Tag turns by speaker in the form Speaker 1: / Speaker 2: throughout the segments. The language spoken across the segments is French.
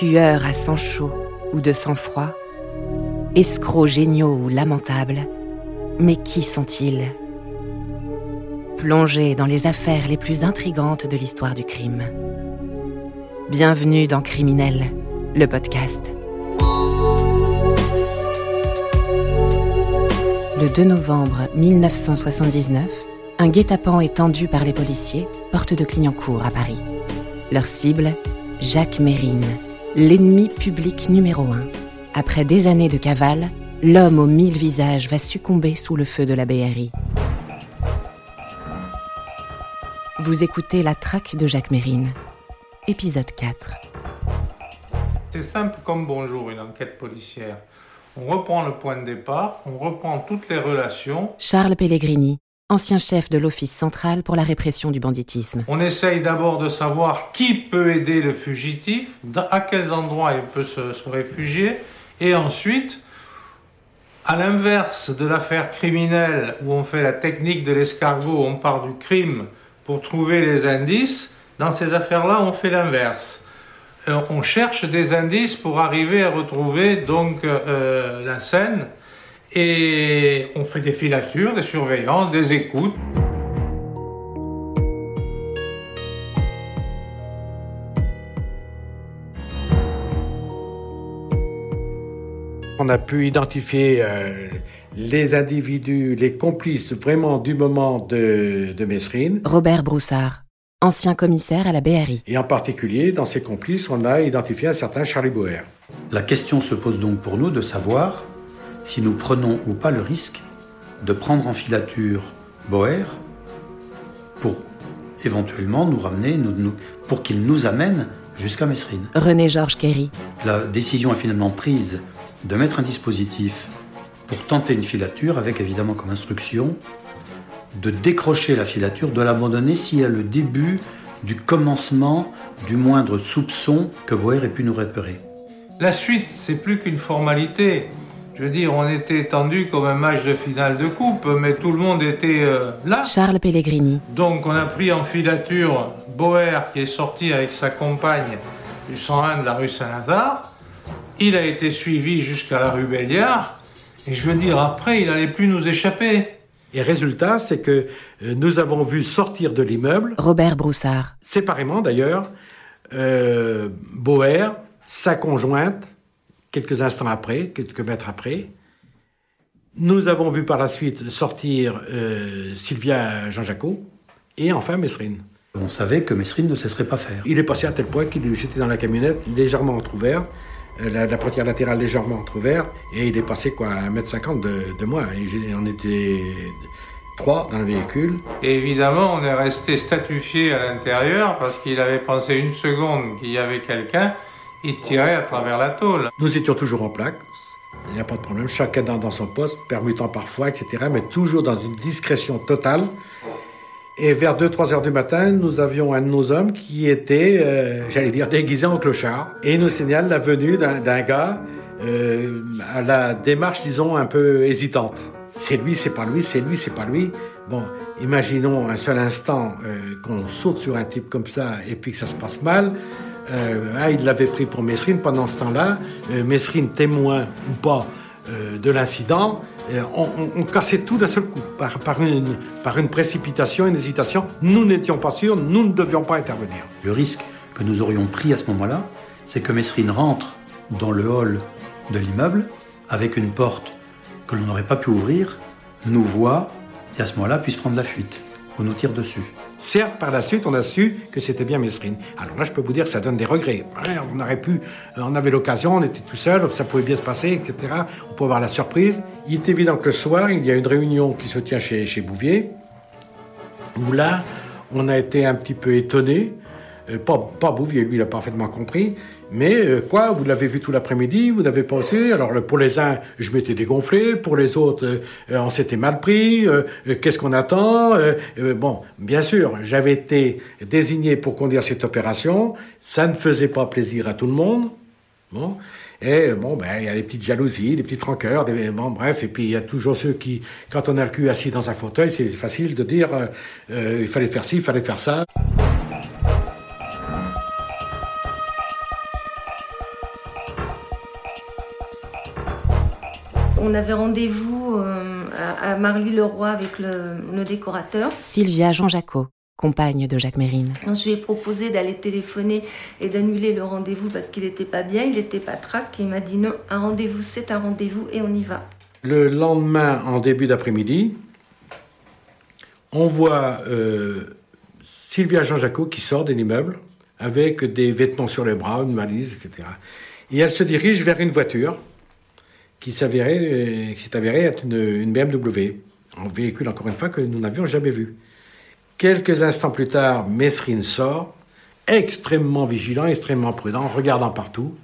Speaker 1: tueurs à sang chaud ou de sang froid, escrocs géniaux ou lamentables, mais qui sont-ils? Plongés dans les affaires les plus intrigantes de l'histoire du crime. Bienvenue dans Criminel, le podcast. Le 2 novembre 1979, un guet-apens est tendu par les policiers, porte de Clignancourt à Paris. Leur cible, Jacques Mérine, l'ennemi public numéro un. Après des années de cavale, l'homme aux mille visages va succomber sous le feu de la BRI. Vous écoutez La traque de Jacques Mérine, épisode 4.
Speaker 2: C'est simple comme bonjour, une enquête policière. On reprend le point de départ, on reprend toutes les relations.
Speaker 1: Charles Pellegrini, ancien chef de l'Office central pour la répression du banditisme.
Speaker 2: On essaye d'abord de savoir qui peut aider le fugitif, à quels endroits il peut se, réfugier, et ensuite, à l'inverse de l'affaire criminelle où on fait la technique de l'escargot, on part du crime pour trouver les indices, dans ces affaires-là, on fait l'inverse. Euh, on cherche des indices pour arriver à retrouver donc euh, la scène et on fait des filatures, des surveillances, des écoutes.
Speaker 3: On a pu identifier euh, les individus, les complices vraiment du moment de, de Mesrine.
Speaker 1: Robert Broussard, ancien commissaire à la BRI.
Speaker 3: Et en particulier, dans ces complices, on a identifié un certain Charlie Boer.
Speaker 4: La question se pose donc pour nous de savoir si nous prenons ou pas le risque de prendre en filature Boer pour éventuellement nous ramener, nous, nous- pour qu'il nous amène jusqu'à Mesrine.
Speaker 1: René-Georges Kerry,
Speaker 4: La décision est finalement prise de mettre un dispositif pour tenter une filature avec évidemment comme instruction de décrocher la filature, de l'abandonner s'il y a le début du commencement du moindre soupçon que Boer ait pu nous repérer.
Speaker 2: La suite, c'est plus qu'une formalité. Je veux dire, on était tendu comme un match de finale de coupe, mais tout le monde était euh, là.
Speaker 1: Charles Pellegrini,
Speaker 2: Donc on a pris en filature Boer qui est sorti avec sa compagne du 101 de la rue Saint-Lazare. Il a été suivi jusqu'à la rue Béliard. Et je veux dire, après, il n'allait plus nous échapper.
Speaker 3: Et résultat, c'est que euh, nous avons vu sortir de l'immeuble,
Speaker 1: Robert Broussard,
Speaker 3: séparément d'ailleurs, euh, Boer, sa conjointe, quelques instants après, quelques mètres après. Nous avons vu par la suite sortir euh, Sylvia Jean-Jacot et enfin Mesrine.
Speaker 4: On savait que Mesrine ne cesserait pas faire.
Speaker 3: Il est passé à tel point qu'il est jeté dans la camionnette légèrement entrouvert, euh, la, la portière latérale légèrement entrouverte, et il est passé quoi, à 1m50 de, de moi. Et on était trois dans le véhicule.
Speaker 2: Et évidemment, on est resté statufié à l'intérieur parce qu'il avait pensé une seconde qu'il y avait quelqu'un. Il tirait à travers la tôle.
Speaker 3: Nous étions toujours en plaque, il n'y a pas de problème, chacun dans, son poste, permutant parfois, etc., mais toujours dans une discrétion totale. Et vers 2-3 heures du matin, nous avions un de nos hommes qui était, euh, j'allais dire, déguisé en clochard. Et il nous signale la venue d'un d'un gars euh, à la démarche, disons, un peu hésitante. C'est lui, c'est pas lui, c'est lui, c'est pas lui. Bon, imaginons un seul instant euh, qu'on saute sur un type comme ça et puis que ça se passe mal. Euh, ah, il l'avait pris pour Mesrine pendant ce temps-là. Euh, Mesrine, témoin ou pas euh, de l'incident, euh, on, cassait tout d'un seul coup, par, par une, par une précipitation, une hésitation. Nous n'étions pas sûrs, nous ne devions pas intervenir.
Speaker 4: Le risque que nous aurions pris à ce moment-là, c'est que Mesrine rentre dans le hall de l'immeuble avec une porte que l'on n'aurait pas pu ouvrir, nous voit et à ce moment-là puisse prendre la fuite ou nous tire dessus.
Speaker 3: Certes, par la suite, on a su que c'était bien Mesrine. Alors là, je peux vous dire que ça donne des regrets. On aurait pu, euh, on avait l'occasion, on était tout seul, ça pouvait bien se passer, etc. On peut avoir la surprise. Il est évident que le soir, il y a une réunion qui se tient chez, chez Bouvier, où là, on a été un petit peu étonné. Euh, pas, pas Bouvier, lui, il a parfaitement compris. Mais euh, quoi, vous l'avez vu tout l'après-midi, vous n'avez pas osé. Alors pour les uns, je m'étais dégonflé. Pour les autres, euh, euh, on s'était mal pris. Qu'est-ce qu'on attend Bon, bien sûr, j'avais été désigné pour conduire cette opération. Ça ne faisait pas plaisir à tout le monde. Bon. Et bon, ben, il y a des petites jalousies, des petites rancœurs, des, bon, bref. Et puis, il y a toujours ceux qui, quand on a le cul assis dans un fauteuil, c'est facile de dire, il fallait faire ci, il fallait faire ça.
Speaker 5: On avait rendez-vous euh, à, Marly-le-Roi avec le, décorateur.
Speaker 1: Sylvia Jean Jacot, compagne de Jacques Mérine.
Speaker 5: Je lui ai proposé d'aller téléphoner et d'annuler le rendez-vous parce qu'il n'était pas bien, il n'était pas trac. Il m'a dit non, un rendez-vous, c'est un rendez-vous et on y va.
Speaker 3: Le lendemain, en début d'après-midi, on voit euh, Sylvia Jean Jacot qui sort de l'immeuble avec des vêtements sur les bras, une valise, etc. Et elle se dirige vers une voiture qui s'avérait, euh, qui s'est avérée être une, BMW, un véhicule encore une fois que nous n'avions jamais vu. Quelques instants plus tard, Mesrine sort, extrêmement vigilant, extrêmement prudent, regardant partout.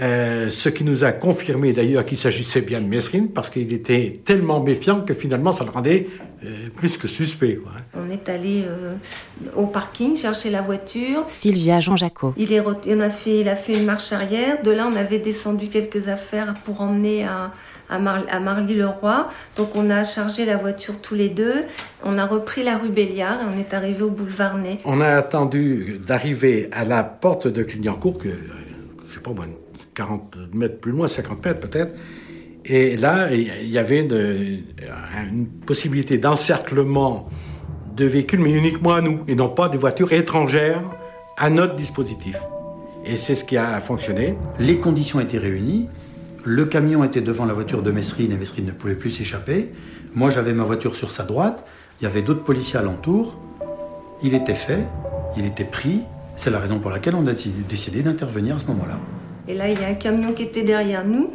Speaker 3: Euh, ce qui nous a confirmé d'ailleurs qu'il s'agissait bien de Mesrine, parce qu'il était tellement méfiant que finalement ça le rendait euh, plus que suspect. Hein.
Speaker 5: On est allé euh, au parking chercher la voiture.
Speaker 1: Sylvia Jean Jacot.
Speaker 5: Il, est, a fait, il a fait une marche arrière. De là, on avait descendu quelques affaires pour emmener à, à, Marly-le-Roi. Donc on a chargé la voiture tous les deux. On a repris la rue Béliard et on est arrivé au boulevard Ney.
Speaker 3: On a attendu d'arriver à la porte de Clignancourt, que je sais pas, 40 mètres plus loin, 50 mètres peut-être. Et là, il y avait une, possibilité d'encerclement de véhicules, mais uniquement à nous, et non pas des voitures étrangères à notre dispositif. Et c'est ce qui a fonctionné.
Speaker 4: Les conditions étaient réunies. Le camion était devant la voiture de Mesrine et Mesrine ne pouvait plus s'échapper. Moi, j'avais ma voiture sur sa droite. Il y avait d'autres policiers alentour. Il était fait, il était pris. C'est la raison pour laquelle on a décidé d'intervenir à ce moment-là.
Speaker 5: Et là, il y a un camion qui était derrière nous.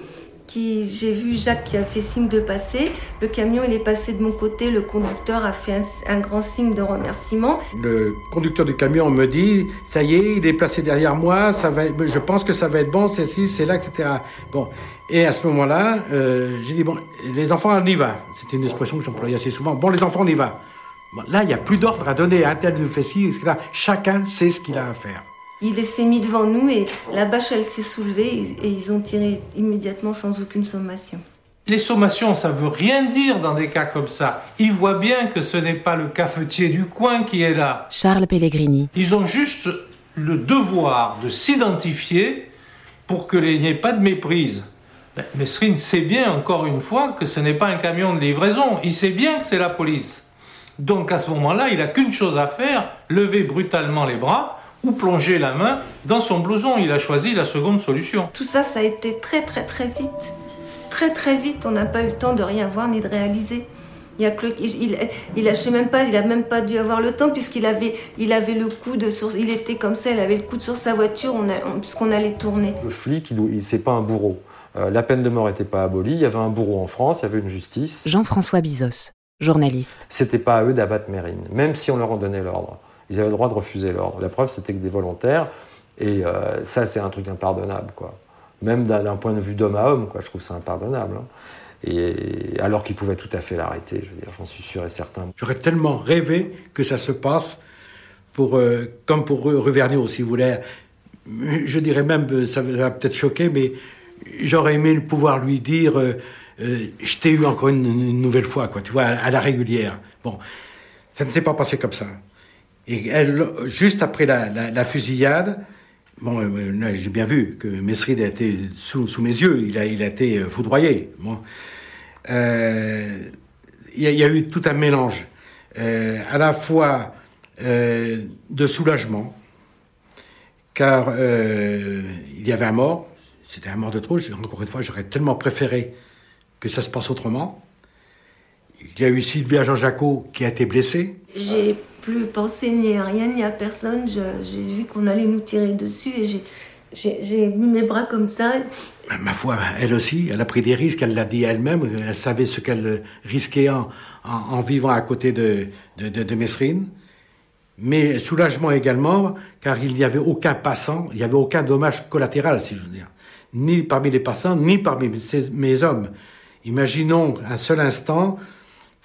Speaker 5: Qui, j'ai vu Jacques qui a fait signe de passer. Le camion, il est passé de mon côté. Le conducteur a fait un, grand signe de remerciement.
Speaker 3: Le conducteur du camion me dit Ça y est, il est placé derrière moi. Ça va, je pense que ça va être bon. C'est ci, c'est là, etc. Bon. Et à ce moment-là, euh, j'ai dit Bon, les enfants, on y va. C'était une expression que j'employais assez souvent. Bon, les enfants, on y va. là, il n'y a plus d'ordre à donner. Un tel fait ci, etc. Chacun sait ce qu'il a à faire.
Speaker 5: Il s'est mis devant nous et la bâche, elle s'est soulevée et ils ont tiré immédiatement sans aucune sommation.
Speaker 2: Les sommations, ça veut rien dire dans des cas comme ça. Ils voient bien que ce n'est pas le cafetier du coin qui est là.
Speaker 1: Charles Pellegrini.
Speaker 2: Ils ont juste le devoir de s'identifier pour qu'il n'y ait pas de méprise. Ben, Mesrine sait bien, encore une fois, que ce n'est pas un camion de livraison. Il sait bien que c'est la police. Donc à ce moment-là, il n'a qu'une chose à faire, lever brutalement les bras ou plonger la main dans son blouson. Il a choisi la seconde solution.
Speaker 5: Tout ça, ça a été très très très vite. Très très vite, on n'a pas eu le temps de rien voir ni de réaliser. Il, a il, il, a, même pas, il a même pas dû avoir le temps puisqu'il avait, il avait le coude sur, il était comme ça, il avait le coude sur sa voiture, on puisqu'on allait tourner.
Speaker 6: Le flic, il, c'est pas un bourreau. Euh, la peine de mort n'était pas abolie. Il y avait un bourreau en France, il y avait une justice.
Speaker 1: Jean-François Bizos, journaliste.
Speaker 6: C'était pas à eux d'abattre Mérine, même si on leur en donnait l'ordre ils avaient le droit de refuser l'ordre. La preuve, c'était que des volontaires, et euh, ça, c'est un truc impardonnable, quoi. Même d'un point de vue d'homme à homme, quoi, je trouve ça impardonnable. Hein. Et alors qu'ils pouvaient tout à fait l'arrêter, je veux dire, j'en suis sûr et certain.
Speaker 3: J'aurais tellement rêvé que ça se passe pour, euh, comme pour Ruverneau, si vous voulez. Je dirais même, ça va peut-être choquer, mais j'aurais aimé pouvoir lui dire euh, Je t'ai eu encore une, nouvelle fois, quoi, tu vois, à la régulière. Bon, ça ne s'est pas passé comme ça. Et juste après la, fusillade, bon, euh, j'ai bien vu que Mesrine a été sous, mes yeux, il a, été euh, foudroyé. Euh, il, y a, eu tout un mélange, à la fois de soulagement, car il y avait un mort, c'était un mort de trop, encore une fois, j'aurais tellement préféré que ça se passe autrement. Il y a eu Sylvia Jean Jacot qui a été blessée.
Speaker 5: J'ai plus pensé ni à rien ni à personne. J'ai vu qu'on allait nous tirer dessus et j'ai mis mes bras comme ça.
Speaker 3: Ma foi, elle aussi, elle a pris des risques, elle l'a dit elle-même, elle savait ce qu'elle risquait en, en, vivant à côté de, de, de, Mesrine. Mais soulagement également, car il n'y avait aucun passant, il n'y avait aucun dommage collatéral, si je veux dire. Ni parmi les passants, ni parmi mes hommes. Imaginons un seul instant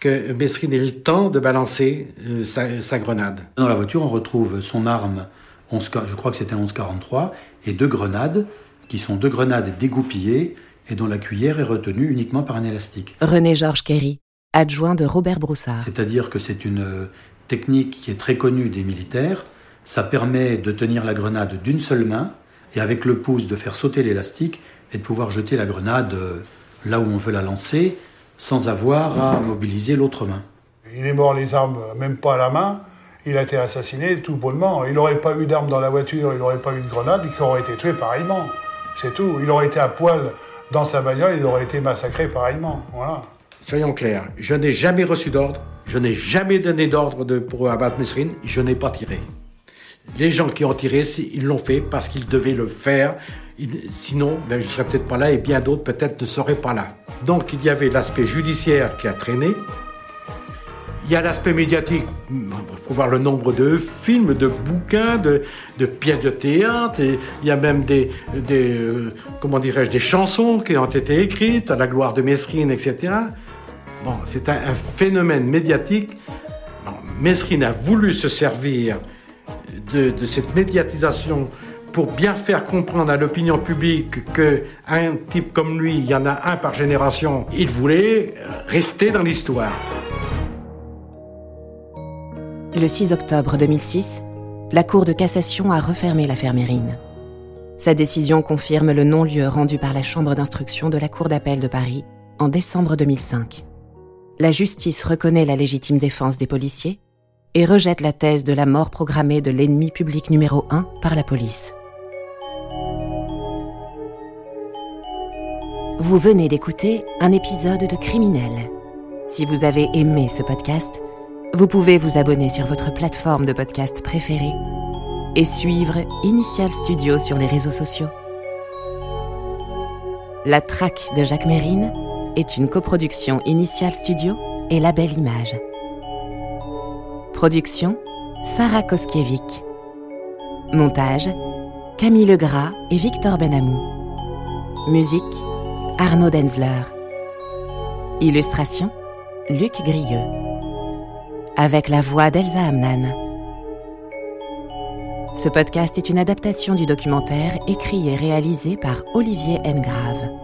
Speaker 3: que Mesrine ait le temps de balancer euh, sa, grenade.
Speaker 4: Dans la voiture, on retrouve son arme, 11, je crois que c'était un 1143, et deux grenades, qui sont deux grenades dégoupillées et dont la cuillère est retenue uniquement par un élastique.
Speaker 1: René Georges Kerry, adjoint de Robert Broussard.
Speaker 4: C'est-à-dire que c'est une euh, technique qui est très connue des militaires. Ça permet de tenir la grenade d'une seule main et avec le pouce de faire sauter l'élastique et de pouvoir jeter la grenade euh, là où on veut la lancer sans avoir à mobiliser l'autre main.
Speaker 7: Il est mort les armes même pas à la main, il a été assassiné tout bonnement. Il n'aurait pas eu d'armes dans la voiture, il n'aurait pas eu de grenade, il aurait été tué pareillement. C'est tout. Il aurait été à poil dans sa bagnole, il aurait été massacré pareillement. Voilà.
Speaker 3: Soyons clairs, je n'ai jamais reçu d'ordre, je n'ai jamais donné d'ordre pour abattre Mesrine, je n'ai pas tiré. Les gens qui ont tiré, ils l'ont fait parce qu'ils devaient le faire. Sinon, ben, je ne serais peut-être pas là et bien d'autres peut-être ne seraient pas là. Donc il y avait l'aspect judiciaire qui a traîné. Il y a l'aspect médiatique, faut voir le nombre de films, de bouquins, de, pièces de théâtre. Il y a même des, euh, comment dirais-je, des chansons qui ont été écrites à la gloire de Mesrine, etc. Bon, c'est un, phénomène médiatique. Mesrine a voulu se servir de cette médiatisation pour bien faire comprendre à l'opinion publique qu'un type comme lui, il y en a un par génération, il voulait rester dans l'histoire.
Speaker 1: Le 6 octobre 2006, la Cour de cassation a refermé l'affaire Mérine. Sa décision confirme le non-lieu rendu par la Chambre d'instruction de la Cour d'appel de Paris en décembre 2005. La justice reconnaît la légitime défense des policiers et rejette la thèse de la mort programmée de l'ennemi public numéro 1 par la police. Vous venez d'écouter un épisode de Criminel. Si vous avez aimé ce podcast, vous pouvez vous abonner sur votre plateforme de podcast préférée et suivre Initial Studio sur les réseaux sociaux. La traque de Jacques Mérine est une coproduction Initial Studio et Label Image. Production Sarah Koskiewicz. Montage Camille Legras et Victor Benamou. Musique Arnaud Denzler. Illustration Luc Grieux. Avec la voix d'Elsa Amnan. Ce podcast est une adaptation du documentaire écrit et réalisé par Olivier Engrave.